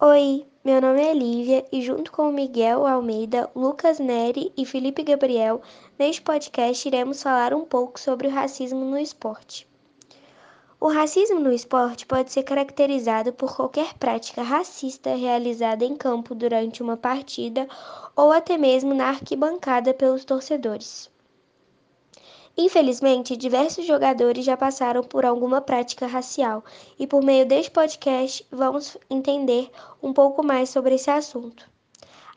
Oi, meu nome é Lívia e junto com Miguel Almeida, Lucas Neri e Felipe Gabriel, neste podcast iremos falar um pouco sobre o racismo no esporte. O racismo no esporte pode ser caracterizado por qualquer prática racista realizada em campo durante uma partida ou até mesmo na arquibancada pelos torcedores. Infelizmente, diversos jogadores já passaram por alguma prática racial e por meio deste podcast vamos entender um pouco mais sobre esse assunto.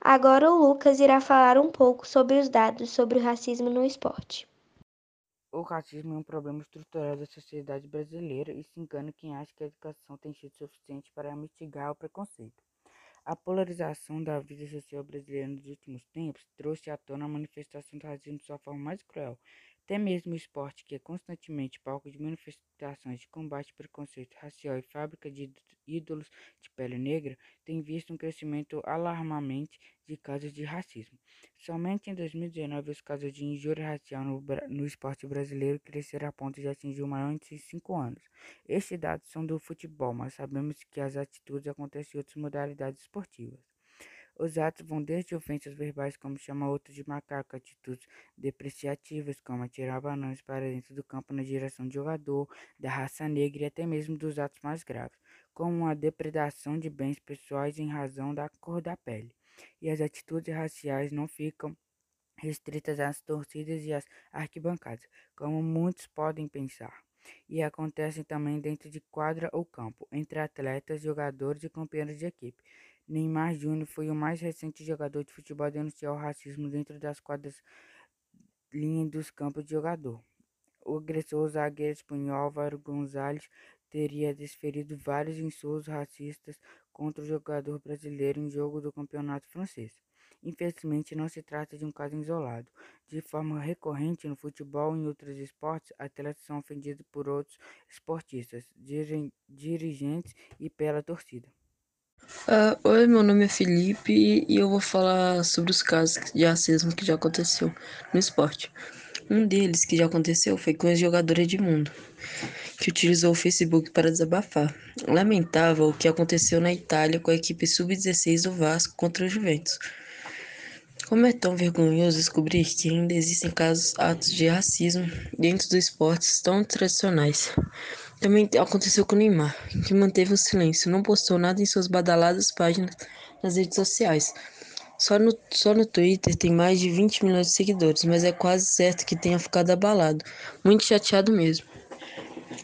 Agora o Lucas irá falar um pouco sobre os dados sobre o racismo no esporte. O racismo é um problema estrutural da sociedade brasileira e se engana quem acha que a educação tem sido suficiente para mitigar o preconceito. A polarização da vida social brasileira nos últimos tempos trouxe à tona a manifestação do racismo de sua forma mais cruel, até mesmo o esporte, que é constantemente palco de manifestações de combate preconceito racial e fábrica de ídolos de pele negra, tem visto um crescimento alarmante de casos de racismo. Somente em 2019, os casos de injúria racial no, no esporte brasileiro cresceram a ponto de atingir o maior índice em cinco anos. Estes dados são do futebol, mas sabemos que as atitudes acontecem em outras modalidades esportivas. Os atos vão desde ofensas verbais, como chamar outro de macaco, atitudes depreciativas, como atirar bananas para dentro do campo na direção de jogador, da raça negra e até mesmo dos atos mais graves, como a depredação de bens pessoais em razão da cor da pele. E as atitudes raciais não ficam restritas às torcidas e às arquibancadas, como muitos podem pensar. E acontecem também dentro de quadra ou campo, entre atletas, jogadores e companheiros de equipe. Neymar Júnior foi o mais recente jogador de futebol a denunciar o racismo dentro das quadras linha dos campos de jogador. O agressor zagueiro espanhol Álvaro Gonzalez teria desferido vários insultos racistas contra o jogador brasileiro em jogo do campeonato francês. Infelizmente, não se trata de um caso isolado. De forma recorrente no futebol e em outros esportes, atletas são ofendidos por outros esportistas, dirigentes e pela torcida. Uh, oi, meu nome é Felipe e eu vou falar sobre os casos de racismo que já aconteceu no esporte. Um deles que já aconteceu foi com a jogadora Edmundo, que utilizou o Facebook para desabafar. Lamentável o que aconteceu na Itália com a equipe sub-16 do Vasco contra o Juventus. Como é tão vergonhoso descobrir que ainda existem casos, atos de racismo dentro dos esportes tão tradicionais. Também aconteceu com o Neymar, que manteve o silêncio, não postou nada em suas badaladas páginas nas redes sociais. Só no, só no Twitter tem mais de 20 milhões de seguidores, mas é quase certo que tenha ficado abalado, muito chateado mesmo.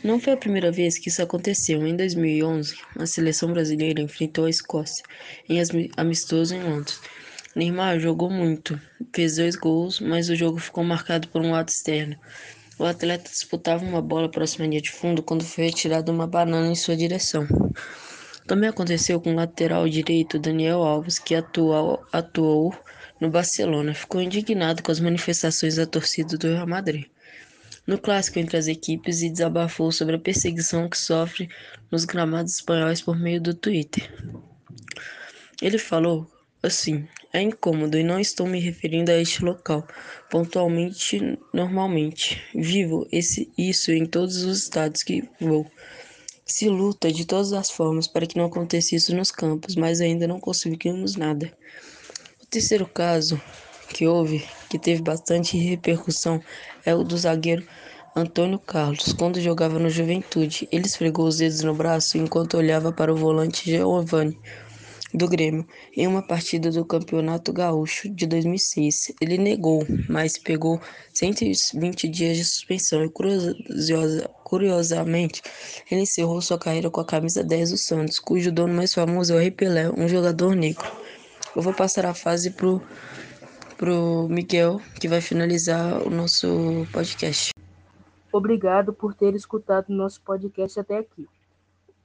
Não foi a primeira vez que isso aconteceu. Em 2011, a seleção brasileira enfrentou a Escócia em amistoso em Londres. Neymar jogou muito, fez dois gols, mas o jogo ficou marcado por um ato externo. O atleta disputava uma bola próxima à linha de fundo quando foi retirada uma banana em sua direção. Também aconteceu com o lateral direito Daniel Alves, que atuou, atuou no Barcelona. Ficou indignado com as manifestações da torcida do Real Madrid no clássico entre as equipes e desabafou sobre a perseguição que sofre nos gramados espanhóis por meio do Twitter. Ele falou assim: é incômodo e não estou me referindo a este local pontualmente, normalmente. Vivo esse, isso em todos os estados que vou. Se luta de todas as formas para que não aconteça isso nos campos, mas ainda não conseguimos nada. O terceiro caso que houve, que teve bastante repercussão, é o do zagueiro Antônio Carlos, quando jogava no Juventude. Ele esfregou os dedos no braço enquanto olhava para o volante Giovanni do Grêmio em uma partida do Campeonato Gaúcho de 2006. Ele negou, mas pegou 120 dias de suspensão e curiosa, curiosamente ele encerrou sua carreira com a camisa 10 do Santos, cujo dono mais famoso é o Rei Pelé, um jogador negro. Eu vou passar a fase pro pro Miguel, que vai finalizar o nosso podcast. Obrigado por ter escutado nosso podcast até aqui.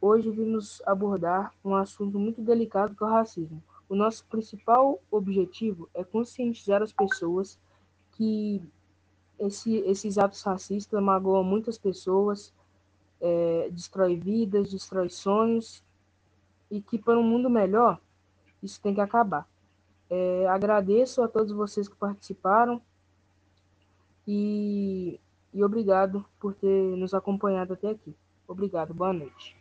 Hoje vimos abordar um assunto muito delicado que é o racismo. O nosso principal objetivo é conscientizar as pessoas que esse, esses atos racistas magoam muitas pessoas, é, destrói vidas, destrói sonhos, e que para um mundo melhor isso tem que acabar. É, agradeço a todos vocês que participaram e, e obrigado por ter nos acompanhado até aqui. Obrigado, boa noite.